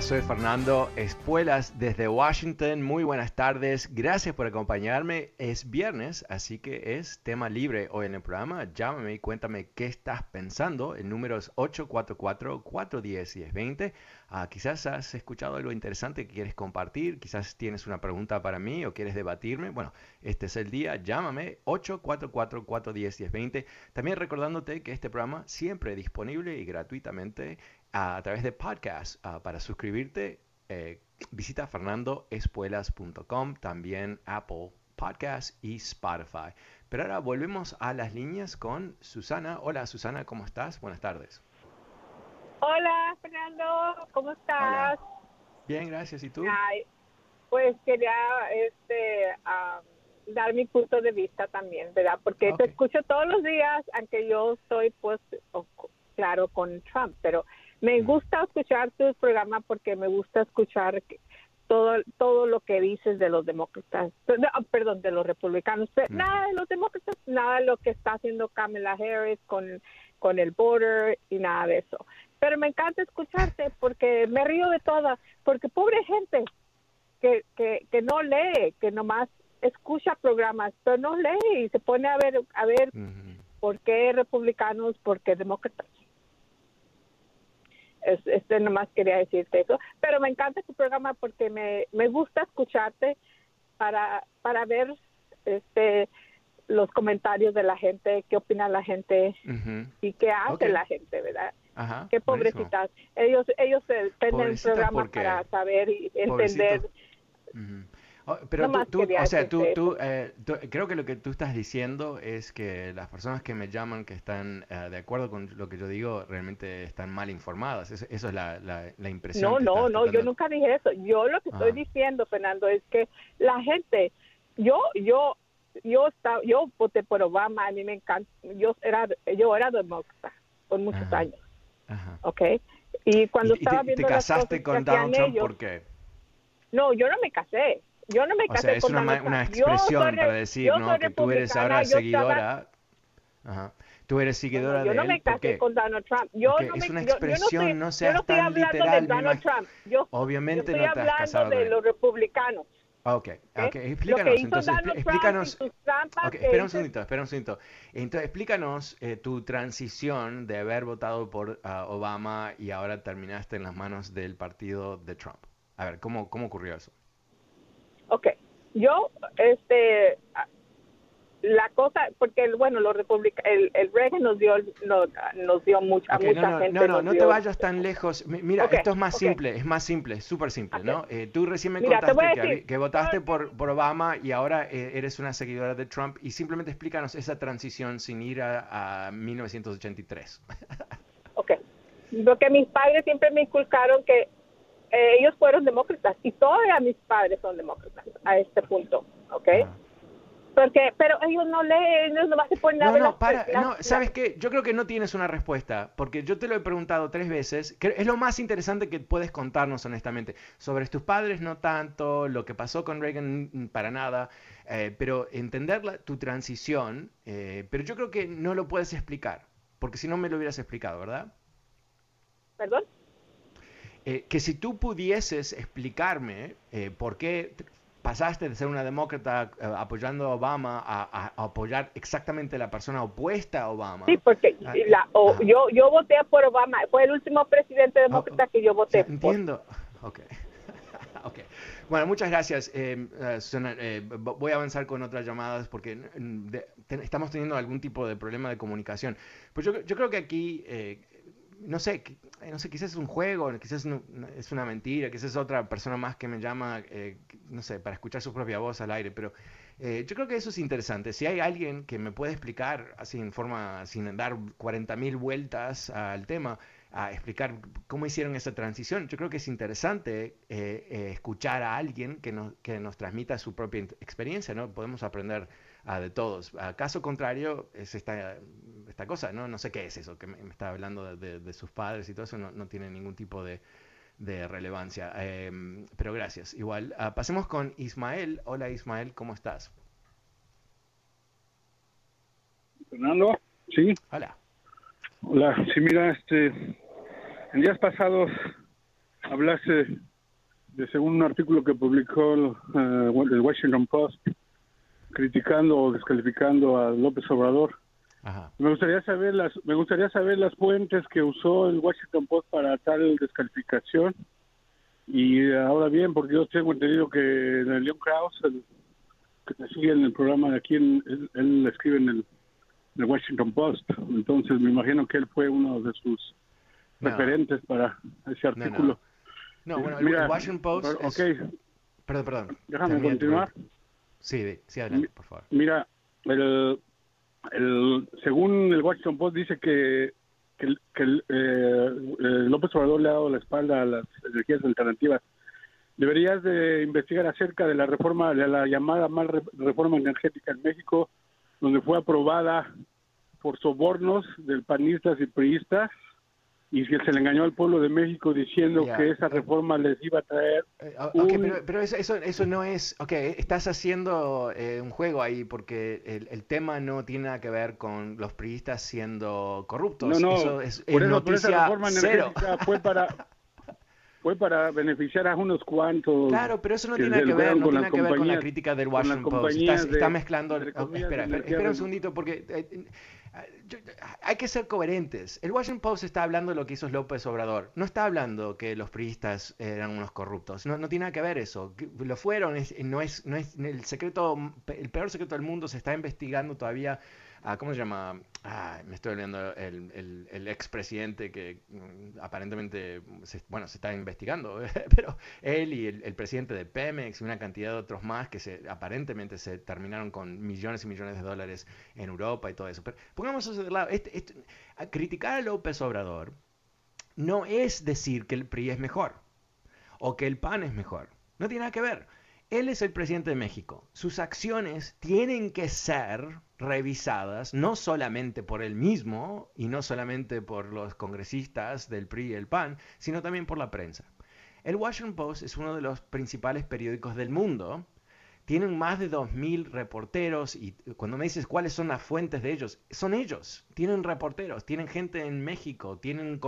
Soy Fernando Espuelas desde Washington. Muy buenas tardes. Gracias por acompañarme. Es viernes, así que es tema libre hoy en el programa. Llámame y cuéntame qué estás pensando. El número es 844-410-1020. Ah, quizás has escuchado algo interesante que quieres compartir. Quizás tienes una pregunta para mí o quieres debatirme. Bueno, este es el día. Llámame 844-410-1020. También recordándote que este programa siempre disponible y gratuitamente a través de podcast. Ah, para suscribirte, eh, visita fernandoespuelas.com, también Apple Podcast y Spotify. Pero ahora volvemos a las líneas con Susana. Hola Susana, ¿cómo estás? Buenas tardes. Hola, Fernando, ¿cómo estás? Bien, gracias. ¿Y tú? Ay, pues quería este, dar mi punto de vista también, ¿verdad? Porque te escucho todos los días, aunque yo soy, pues, claro, con Trump, pero me gusta escuchar tu programa porque me gusta escuchar todo todo lo que dices de los demócratas, no, perdón, de los republicanos, pero Mm. nada de los demócratas, nada de lo que está haciendo Kamala Harris con, con el border y nada de eso. Pero me encanta escucharte porque me río de todas, porque pobre gente que, que, que no lee, que nomás escucha programas, pero no lee y se pone a ver a ver Ujú. por qué republicanos, por qué demócratas. Es, este nomás quería decirte eso, pero me encanta tu programa porque me, me gusta escucharte para para ver este los comentarios de la gente, qué opina la gente Ujú. y qué hace Ok. la gente, ¿verdad? Ajá. Qué pobrecitas. Ellos ellos el Pobrecitas, programa para saber y entender. Oh, pero tú, Nomás tú- quería o sea, tú, tú, eh, tú- creo que lo que tú estás diciendo es que las personas que me llaman que están eh, de acuerdo con lo que yo digo realmente están mal informadas. Eso, eso es la, la, la impresión. No, no, no, yo tratando- nunca dije eso. Yo lo que estoy Ah. diciendo, Fernando, es que la gente, yo, yo, yo estaba, yo voté por Obama, a mí me encanta, yo era, yo era demócrata por muchos Ajá. años, Ajá. ¿ok? Y cuando ¿Y, y estaba te, y te viendo casaste cosas con que Donald Trump ellos, por qué? no, yo no me casé, yo no me O casé sea, es con una, Donald una. Yo soy expresión re- para decir, yo ¿no? Que tú eres ahora yo estaba- seguidora. Ajá. Tú eres seguidora yo de no él. me ¿Por casé con Donald Trump. Yo no es una yo- yo, expresión, no yo seas no estoy tan hablando literal, de Donald Trump. Yo, Obviamente yo no te has hablando de los republicanos. Ok, ¿ok? ok, Lo explícanos, entonces, explícanos, espera un segundito, espera un segundito. Entonces, explícanos eh, tu transición de haber votado por ah, Obama y ahora terminaste en las manos del partido de Trump. A ver, ¿cómo, cómo ocurrió eso? Ok, yo, este, ah, la cosa, porque el- bueno, los republicanos, el, el Reagan nos dio, nos, nos dio mucha, Ok, mucha no, no, gente. no, no, no te vayas tan lejos. Mi- Mira, esto es más simple, es más simple, súper simple, ¿no? Eh, tú recién me Mira, a contaste que, decir- que votaste por, por Obama y ahora eh, eres una seguidora de Trump y simplemente explícanos esa transición sin ir a, a 1983. Ok, porque mis padres siempre me inculcaron que eh, ellos fueron demócratas y todavía mis padres son demócratas a este punto, ¿ok? Ajá. Porque, pero ellos no leen, ellos nomás se ponen a No, ver no, las- para, las- no, ¿sabes qué? Yo creo que no tienes una respuesta, porque yo te lo he preguntado tres veces, que es lo más interesante que puedes contarnos honestamente. Sobre tus padres no tanto, lo que pasó con Reagan mm, para nada, eh, pero entender la- tu transición, eh, pero yo creo que no lo puedes explicar, porque si no me lo hubieras explicado, ¿verdad? ¿Perdón? Eh, que si tú pudieses explicarme eh, por qué pasaste de ser una demócrata eh, apoyando a Obama a, apoyar exactamente la persona opuesta a Obama. Sí, porque ah, la, yo, yo voté por Obama, fue el último presidente demócrata ah, que yo voté. Entiendo. Ok. ok. Bueno, muchas gracias, eh, eh, voy a avanzar con otras llamadas porque estamos teniendo algún tipo de problema de comunicación. Pues yo, yo creo que aquí no sé, eh, no sé, quizás es un juego, quizás es una mentira, quizás es otra persona más que me llama, eh, no sé, para escuchar su propia voz al aire, pero eh, yo creo que eso es interesante. Si hay alguien que me puede explicar, así en forma, sin dar 40.000 vueltas al tema, a explicar cómo hicieron esa transición, yo creo que es interesante escuchar a alguien que nos, que nos transmita su propia experiencia, ¿no? Podemos aprender de todos. A caso contrario, es esta, esta cosa, ¿no? No sé qué es eso, que me, está hablando de, sus padres y todo eso, no, tiene ningún tipo de, relevancia. Em, pero gracias. Igual, ah, pasemos con Ismael. Hola Ismael, ¿cómo estás? Fernando, sí. Hola. Hola, sí, mira, este, en días pasados hablaste de según un artículo que publicó el, eh, el Washington Post criticando o descalificando a López Obrador. Me gustaría saber las me gustaría saber las fuentes que usó el Washington Post para tal descalificación. Y ahora bien, porque yo tengo entendido que Leon Krauss, que te sigue en el programa de aquí, él, él escribe en el, Washington Post. Entonces me imagino que él fue uno de sus referentes para ese artículo. No, bueno, el Washington Post. Perdón, perdón. Déjame continuar. Sí, sí, adelante, por favor. Mira, el, el, según el Washington Post dice que, que, que eh, López Obrador le ha dado la espalda a las energías alternativas. Deberías de investigar acerca de la reforma, de la llamada mal reforma energética en México, donde fue aprobada por sobornos del panistas y priistas y que se le engañó al pueblo de México diciendo que esa reforma les iba a traer. Eh, pero, eso, eso, no es. Ok, estás haciendo eh, un juego ahí porque el, tema no tiene nada que ver con los priistas siendo corruptos. No, no, eso es, por, esa reforma energética fue para. Fue para beneficiar a unos cuantos. Claro, pero eso no tiene que ver, no tiene que ver con la crítica del Washington Post. está mezclando. espera, espera, un segundito, porque eh, hay que ser coherentes. El Washington Post está hablando de lo que hizo López Obrador. No está hablando que los priistas eran unos corruptos. No, no tiene nada que ver eso. Lo fueron. no es, no es el secreto, el peor secreto del mundo se está investigando todavía Ah, ¿cómo se llama? Ah, me estoy olvidando el, el, el expresidente que mm, aparentemente, se, bueno, se está investigando, pero él y el, presidente de Pemex y una cantidad de otros más que aparentemente se terminaron con millones y millones de dólares en Europa y todo eso. Pero pongamos eso de lado. Este, este, criticar a López Obrador no es decir que el PRI es mejor o que el PAN es mejor. No tiene nada que ver. Él es el presidente de México. Sus acciones tienen que ser revisadas no solamente por él mismo y no solamente por los congresistas del PRI y el PAN, sino también por la prensa. El Washington Post es uno de los principales periódicos del mundo tienen más de 2.000 reporteros y cuando me dices cuáles son las fuentes de ellos, son ellos, tienen reporteros, tienen gente en México, tienen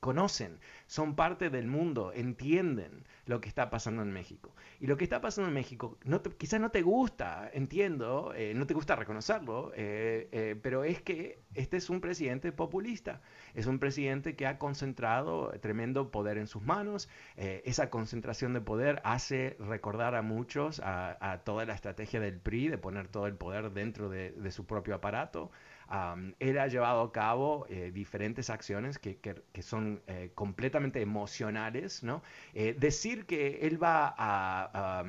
conocen, son parte del mundo, entienden lo que está pasando en México. Y lo que está pasando en México no quizás no te gusta, entiendo, eh, no te gusta reconocerlo, eh, eh, pero es que este es un presidente populista, es un presidente que ha concentrado tremendo poder en sus manos, esa concentración de poder hace recordar a muchos a, toda la estrategia del PRI de poner todo el poder dentro de, su propio aparato. Él ha llevado a cabo eh, diferentes acciones que, son eh, completamente emocionales. ¿no? Eh, decir que él va a,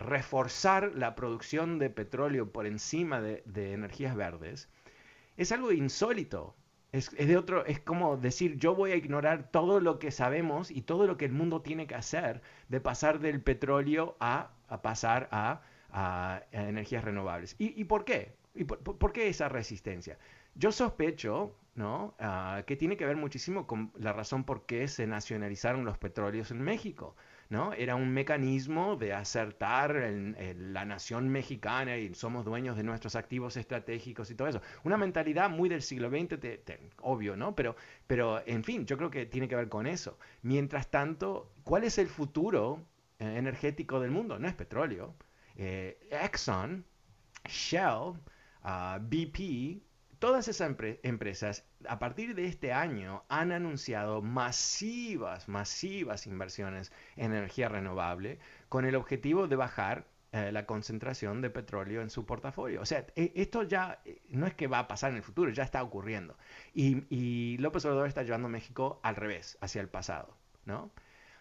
reforzar la producción de petróleo por encima de, energías verdes es algo insólito. Es, de otro, es como decir, yo voy a ignorar todo lo que sabemos y todo lo que el mundo tiene que hacer de pasar del petróleo a a pasar a, energías renovables. ¿Y, por qué? ¿Y por, qué esa resistencia? Yo sospecho ¿no? Ah, que tiene que ver muchísimo con la razón por qué se nacionalizaron los petróleos en México. ¿no? Era un mecanismo de acertar la nación mexicana y somos dueños de nuestros activos estratégicos y todo eso. Una mentalidad muy del siglo XX, obvio, ¿no? Pero, pero, en fin, yo creo que tiene que ver con eso. Mientras tanto, ¿cuál es el futuro eh, energético del mundo, no es petróleo. Eh, Exxon, Shell, ah, BP, todas esas empresas a partir de este año han anunciado masivas, masivas inversiones en energía renovable con el objetivo de bajar eh, la concentración de petróleo en su portafolio. O sea, e, esto ya eh, no es que va a pasar en el futuro, ya está ocurriendo. Y, y López Obrador está llevando a México al revés, hacia el pasado, ¿no?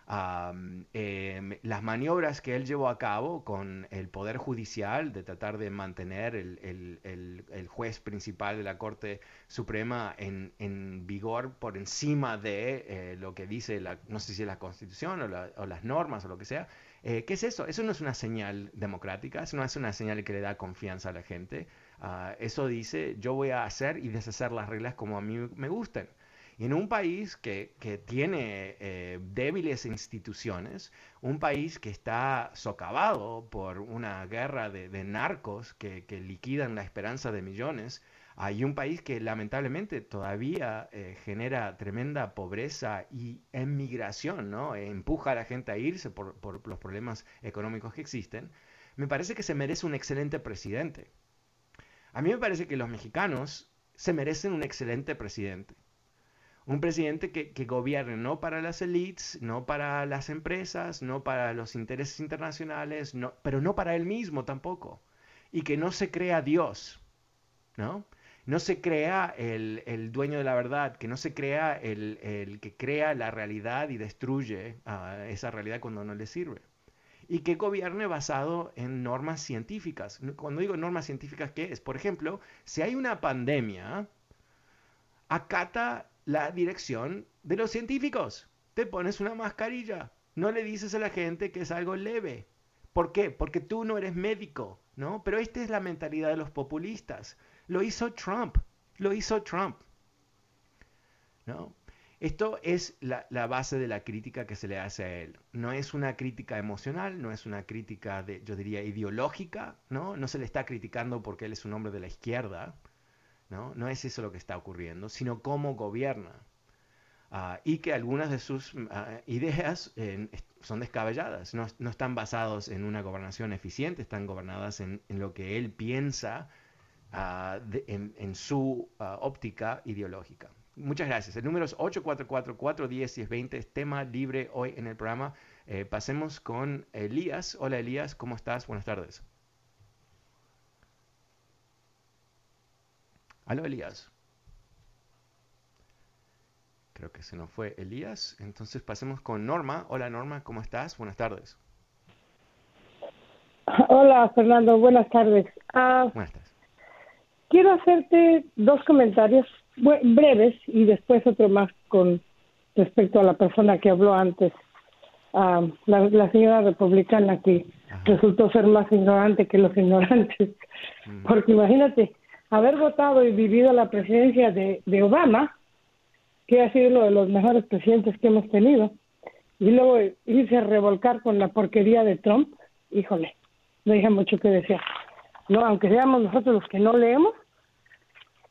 Em, las maniobras que él llevó a cabo con el Poder Judicial de tratar de mantener el, juez principal de la Corte Suprema en, vigor por encima de eh, lo que dice, la, no sé si la Constitución o, las normas o lo que sea. Eh, ¿Qué es eso? Eso no es una señal democrática, eso no es una señal que le da confianza a la gente. Ah, eso dice, yo voy a hacer y deshacer las reglas como a mí me gusten. En un país que, tiene eh, débiles instituciones, un país que está socavado por una guerra de, narcos que, liquidan la esperanza de millones, hay un país que lamentablemente todavía eh, genera tremenda pobreza y emigración, ¿no? E empuja a la gente a irse por, por los problemas económicos que existen, me parece que se merece un excelente presidente. A mí me parece que los mexicanos se merecen un excelente presidente. Un presidente que, gobierne no para las élites, no para las empresas, no para los intereses internacionales, no, pero no para él mismo tampoco. Y que no se crea Dios, ¿no? No se crea el, dueño de la verdad, que no se crea el, que crea la realidad y destruye esa realidad cuando no le sirve. Y que gobierne basado en normas científicas. Cuando digo normas científicas, ¿qué es? Por ejemplo, si hay una pandemia, acata la dirección de los científicos. Te pones una mascarilla. No le dices a la gente que es algo leve. ¿Por qué? Porque tú no eres médico, ¿no? Pero esta es la mentalidad de los populistas. Lo hizo Trump. Lo hizo Trump. ¿No? Esto es la, base de la crítica que se le hace a él. No es una crítica emocional, no es una crítica, de, yo diría, ideológica, ¿no? No se le está criticando porque él es un hombre de la izquierda, ¿no? es eso lo que está ocurriendo, sino cómo gobierna. Ah, y que algunas de sus ah, ideas son descabelladas, no, están basadas en una gobernación eficiente, están gobernadas en, lo que él piensa ah, en, su óptica ideológica. Muchas gracias. El número es 844-410-1020, es tema libre hoy en el programa. Eh, pasemos con Elías. Hola Elías, ¿cómo estás? Buenas tardes. Aló, Elías. Creo que se nos fue Elías. Entonces pasemos con Norma. Hola Norma, ¿cómo estás? Buenas tardes. Hola Fernando, buenas tardes. Ah, buenas tardes. Quiero hacerte dos comentarios breves y después otro más con respecto a la persona que habló antes, ah, la, señora republicana que resultó ser más ignorante que los ignorantes. Porque imagínate, haber votado y vivido la presidencia de, Obama, que ha sido uno de los mejores presidentes que hemos tenido, y luego irse a revolcar con la porquería de Trump, híjole, no deja mucho que decir. No, aunque seamos nosotros los que no leemos,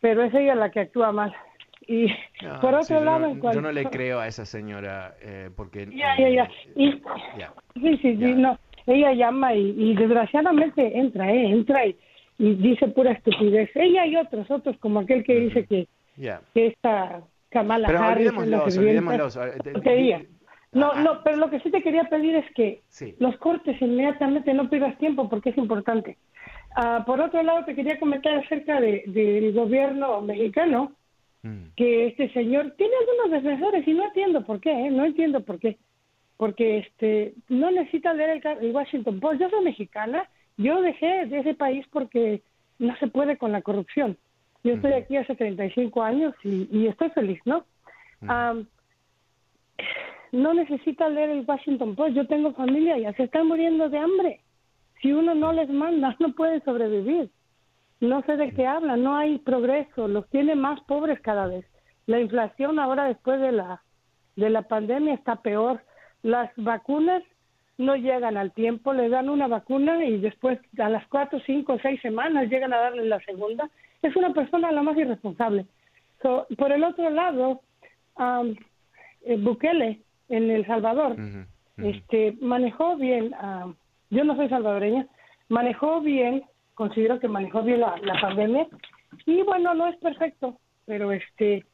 pero es ella la que actúa mal. Y por otro lado, yo no, yo no le creo a esa señora eh, porque ya, ya, ya. Y, sí, sí, sí, no. Ella llama y, y desgraciadamente entra, eh, entra y y dice pura estupidez. Ella y otros, otros como aquel que dice que, que esta Kamala pero Harris olvidémoslos, No, no, pero lo que sí te quería pedir es que los cortes inmediatamente, no pierdas tiempo porque es importante. Ah, por otro lado, te quería comentar acerca de, del gobierno mexicano, mm. que este señor tiene algunos defensores y no entiendo por qué, ¿eh? no entiendo por qué. Porque este no necesita leer el, el Washington Post. Yo soy mexicana yo dejé de ese país porque no se puede con la corrupción. Yo estoy aquí hace 35 años y, y estoy feliz, ¿no? no necesita leer el Washington Post. Yo tengo familia, ya se están muriendo de hambre. Si uno no les manda, no pueden sobrevivir. No sé de qué hablan, no hay progreso, los tiene más pobres cada vez. La inflación ahora después de la de la pandemia está peor. Las vacunas no llegan al tiempo, le dan una vacuna y después a las cuatro, cinco, seis semanas llegan a darle la segunda. Es una persona la más irresponsable. por el otro lado, um, Bukele en El Salvador este manejó bien, uh, yo no soy salvadoreña, manejó bien, considero que manejó bien la, la pandemia y bueno, no es perfecto, pero este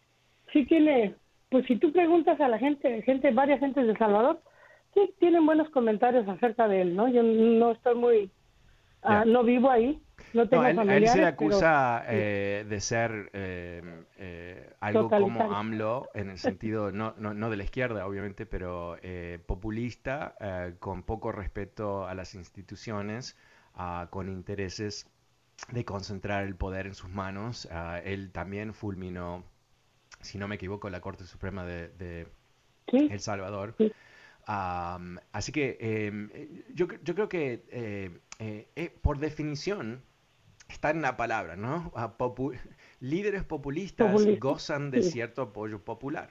sí tiene, pues si tú preguntas a la gente, gente, varias gentes de Salvador, sí tienen buenos comentarios acerca de él, ¿no? Yo no estoy muy, uh, no vivo ahí, no tengo no, él, se acusa eh, de ser eh, eh, algo como AMLO, en el sentido, no, no, no, de la izquierda, obviamente, pero eh, populista, con poco respeto a las instituciones, uh, con intereses de concentrar el poder en sus manos. Uh, él también fulminó, si no me equivoco, la Corte Suprema de, de ¿Sí? El Salvador. Sí. Um, así que eh, yo, yo, creo que eh, eh, por definición está en la palabra, ¿no? Popu líderes populistas Populista. gozan de Sí. cierto apoyo popular.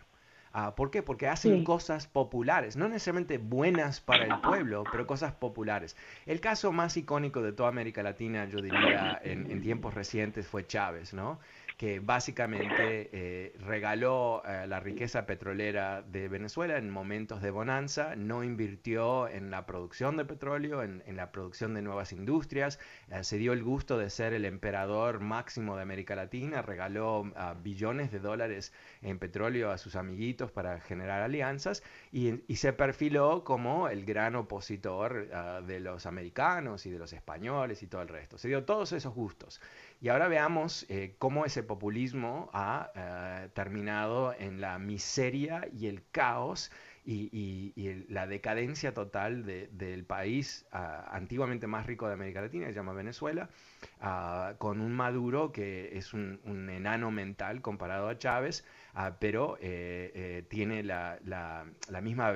Uh, ¿Por qué? Porque hacen Sí. cosas populares, no necesariamente buenas para el pueblo, pero cosas populares. El caso más icónico de toda América Latina, yo diría, en, en tiempos recientes fue Chávez, ¿no? Que básicamente eh, regaló eh, la riqueza petrolera de Venezuela en momentos de bonanza, no invirtió en la producción de petróleo, en, en la producción de nuevas industrias, eh, se dio el gusto de ser el emperador máximo de América Latina, regaló uh, billones de dólares en petróleo a sus amiguitos para generar alianzas y, y se perfiló como el gran opositor uh, de los americanos y de los españoles y todo el resto. Se dio todos esos gustos. Y ahora veamos eh, cómo ese populismo ha eh, terminado en la miseria y el caos y, la decadencia total de, del país uh, antiguamente más rico de América Latina, que se llama Venezuela, uh, con un Maduro que es un, enano mental comparado a Chávez, uh, pero eh, tiene la misma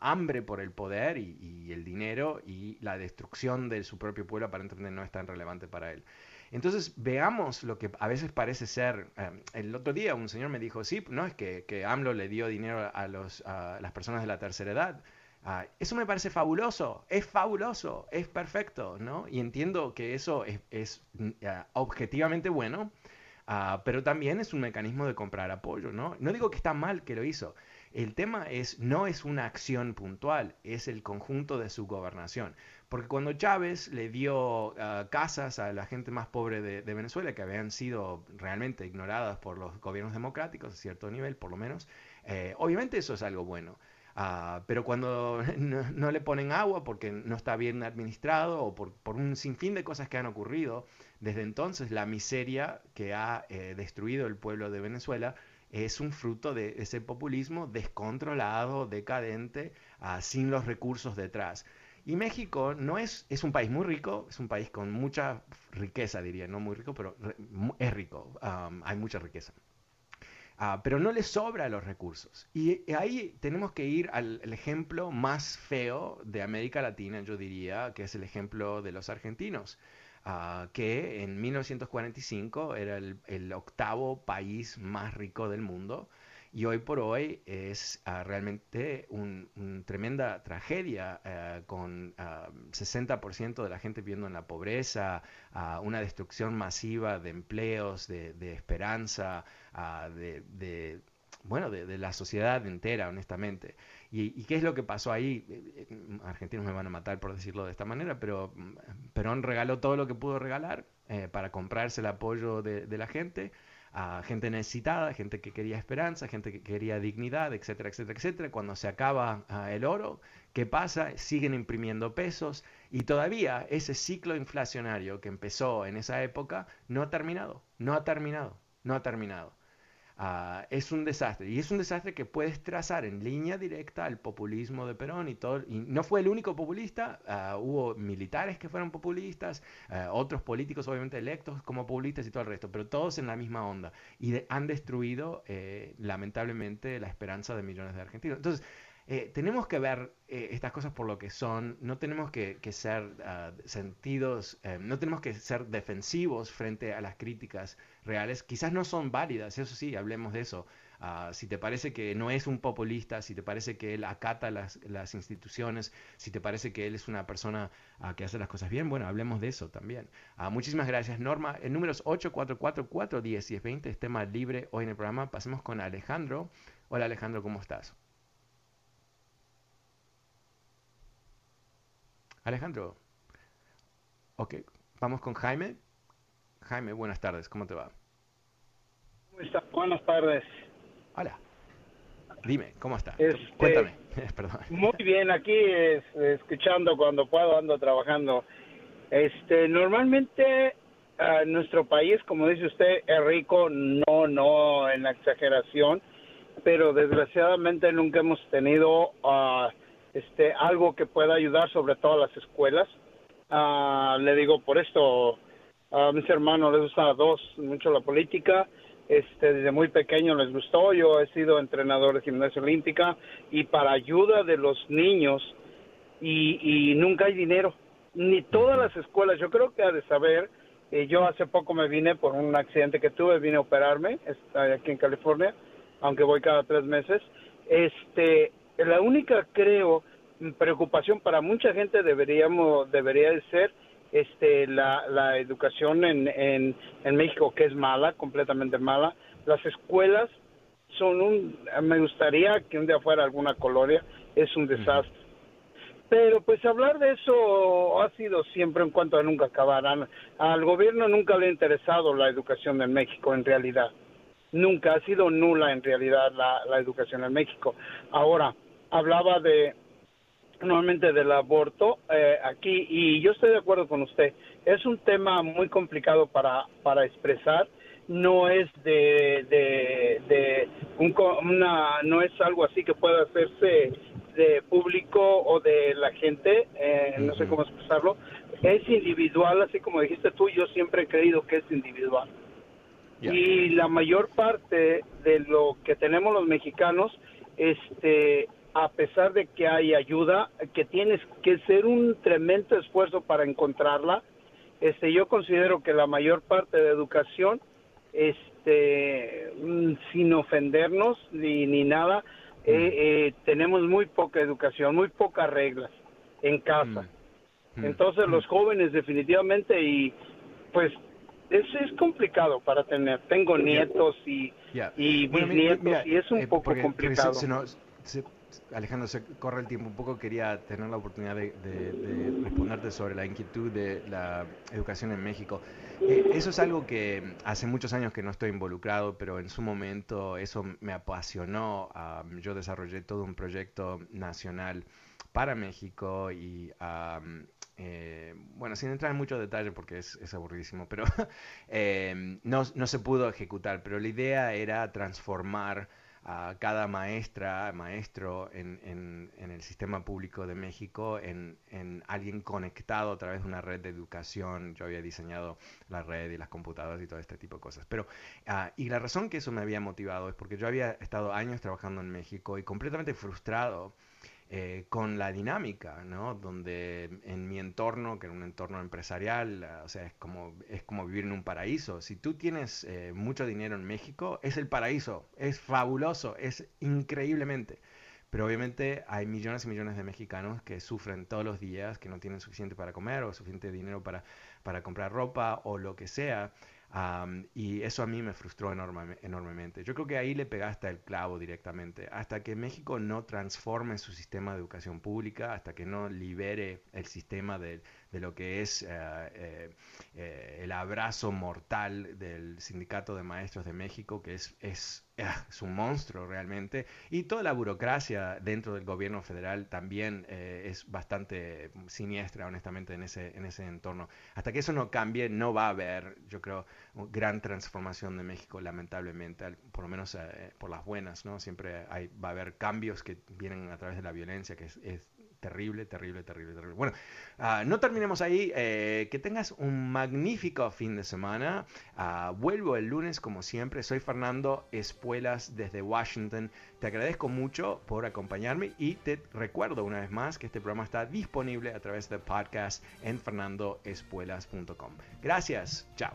hambre por el poder y, y, el dinero y la destrucción de su propio pueblo aparentemente no es tan relevante para él. Entonces veamos lo que a veces parece ser. Eh, el otro día un señor me dijo, sí, no es que, que AMLO le dio dinero a, los, a las personas de la tercera edad. Uh, eso me parece fabuloso, es fabuloso, es perfecto, ¿no? Y entiendo que eso es, es uh, objetivamente bueno, uh, pero también es un mecanismo de comprar apoyo, ¿no? No digo que está mal que lo hizo. El tema es, no es una acción puntual, es el conjunto de su gobernación. Porque cuando Chávez le dio uh, casas a la gente más pobre de, Venezuela, que habían sido realmente ignoradas por los gobiernos democráticos a cierto nivel, por lo menos, eh, obviamente eso es algo bueno. Uh, pero cuando no, no, le ponen agua porque no está bien administrado o por, por, un sinfín de cosas que han ocurrido, desde entonces la miseria que ha eh, destruido el pueblo de Venezuela es un fruto de ese populismo descontrolado, decadente, uh, sin los recursos detrás. Y México no es, es un país muy rico, es un país con mucha riqueza, diría, no muy rico, pero es rico, hay mucha riqueza. Uh, pero no le sobra los recursos. Y ahí tenemos que ir al, ejemplo más feo de América Latina, yo diría, que es el ejemplo de los argentinos, uh, que en 1945 era el, octavo país más rico del mundo. Y hoy por hoy es uh, realmente una un tremenda tragedia uh, con uh, 60% de la gente viviendo en la pobreza, una destrucción masiva de empleos, de, de esperanza, de, de, bueno, de, la sociedad entera, honestamente. ¿Y, ¿Y, qué es lo que pasó ahí? Argentinos me van a matar por decirlo de esta manera, pero Perón regaló todo lo que pudo regalar eh, para comprarse el apoyo de, la gente a gente necesitada, gente que quería esperanza, gente que quería dignidad, etcétera, etcétera, etcétera. Cuando se acaba uh, el oro, ¿qué pasa? Siguen imprimiendo pesos y todavía ese ciclo inflacionario que empezó en esa época no ha terminado, no ha terminado, no ha terminado. Uh, es un desastre. Y es un desastre que puedes trazar en línea directa al populismo de Perón y todo y no fue el único populista uh, hubo militares que fueron populistas uh, otros políticos obviamente electos como populistas y todo el resto pero todos en la misma onda y de, han destruido eh, lamentablemente la esperanza de millones de argentinos. Entonces eh, tenemos que ver eh, estas cosas por lo que son, no tenemos que, ser uh, sentidos, eh, no tenemos que ser defensivos frente a las críticas reales, quizás no son válidas, eso sí, hablemos de eso. Uh, si te parece que no es un populista, si te parece que él acata las, las instituciones, si te parece que él es una persona uh, que hace las cosas bien, bueno, hablemos de eso también. muchísimas gracias, Norma. El número es 844-410-1020, es tema libre hoy en el programa. Pasemos con Alejandro. Hola Alejandro, ¿cómo estás? Alejandro. Ok, vamos con Jaime. Jaime, buenas tardes, ¿cómo te va? ¿Cómo está? Buenas tardes. Hola. Dime, ¿cómo está? Este, Cuéntame. Perdón. Muy bien, aquí escuchando cuando puedo, ando trabajando. Este, normalmente nuestro país, como dice usted, es rico, no, no en la exageración, pero desgraciadamente nunca hemos tenido uh, este algo que pueda ayudar, sobre todo a las escuelas. Uh, le digo por esto, a mis hermanos les gusta a dos mucho la política. Este, desde muy pequeño les gustó. Yo he sido entrenador de gimnasia olímpica y para ayuda de los niños y, y nunca hay dinero. Ni todas las escuelas. Yo creo que ha de saber y yo hace poco me vine por un accidente que tuve, vine a operarme aquí en California, aunque voy cada tres meses. Este, la única, creo, preocupación para mucha gente deberíamos, debería de ser este, la, la educación en, en, en México, que es mala, completamente mala. Las escuelas son un, me gustaría que un día fuera alguna colonia, es un desastre. Pero pues hablar de eso ha sido siempre en cuanto a nunca acabarán. Al gobierno nunca le ha interesado la educación en México en realidad. Nunca ha sido nula en realidad la, educación en México. Ahora, hablaba de nuevamente del aborto eh, aquí y yo estoy de acuerdo con usted. Es un tema muy complicado para, para expresar. No es de, de, de un, una, no es algo así que pueda hacerse de público o de la gente, eh, no sé cómo expresarlo, es individual, así como dijiste tú, yo siempre he creído que es individual. Y la mayor parte de lo que tenemos los mexicanos, este, a pesar de que hay ayuda, que tienes que ser un tremendo esfuerzo para encontrarla, este, yo considero que la mayor parte de educación, este, mm, sin ofendernos ni, ni nada, eh, eh, tenemos muy poca educación, muy pocas reglas en casa. Mm. Mm. Entonces los mm. jóvenes definitivamente y pues es, es complicado para tener. Tengo nietos y, y bisnietos y es un eh, poco complicado. Alejandro, se corre el tiempo un poco, quería tener la oportunidad de, responderte sobre la inquietud de la educación en México. Eh, eso es algo que hace muchos años que no estoy involucrado, pero en su momento eso me apasionó. yo desarrollé todo un proyecto nacional para México y eh, bueno, sin entrar en mucho detalle porque es, aburridísimo, pero eh, no, se pudo ejecutar, pero la idea era transformar a cada maestra, maestro en, en, el sistema público de México en, en, alguien conectado a través de una red de educación. Yo había diseñado la red y las computadoras y todo este tipo de cosas. Pero, ah, y la razón que eso me había motivado es porque yo había estado años trabajando en México y completamente frustrado eh, con la dinámica, ¿no? Donde en mi entorno, que era un entorno empresarial, o sea, es como, es como vivir en un paraíso. Si tú tienes eh, mucho dinero en México, es el paraíso, es fabuloso, es increíblemente. Pero obviamente hay millones y millones de mexicanos que sufren todos los días, que no tienen suficiente para comer o suficiente dinero para, para comprar ropa o lo que sea y eso a mí me frustró enormemente. Yo creo que ahí le pegaste el clavo directamente. Hasta que México no transforme su sistema de educación pública, hasta que no libere el sistema de, de lo que es eh, eh, eh, el abrazo mortal del Sindicato de Maestros de México, que es, es, es, un monstruo realmente, y toda la burocracia dentro del gobierno federal también es bastante siniestra, honestamente, en ese, en ese entorno. Hasta que eso no cambie, no va a haber, yo creo, gran transformación de México, lamentablemente, por lo menos por las buenas, ¿no? Siempre hay, va a haber cambios que vienen a través de la violencia, que es terrible, terrible, terrible, terrible. Bueno, uh, no terminemos ahí. Eh, que tengas un magnífico fin de semana. Uh, vuelvo el lunes como siempre. Soy Fernando Espuelas desde Washington. Te agradezco mucho por acompañarme y te recuerdo una vez más que este programa está disponible a través de podcast en fernandoespuelas.com. Gracias. Chao.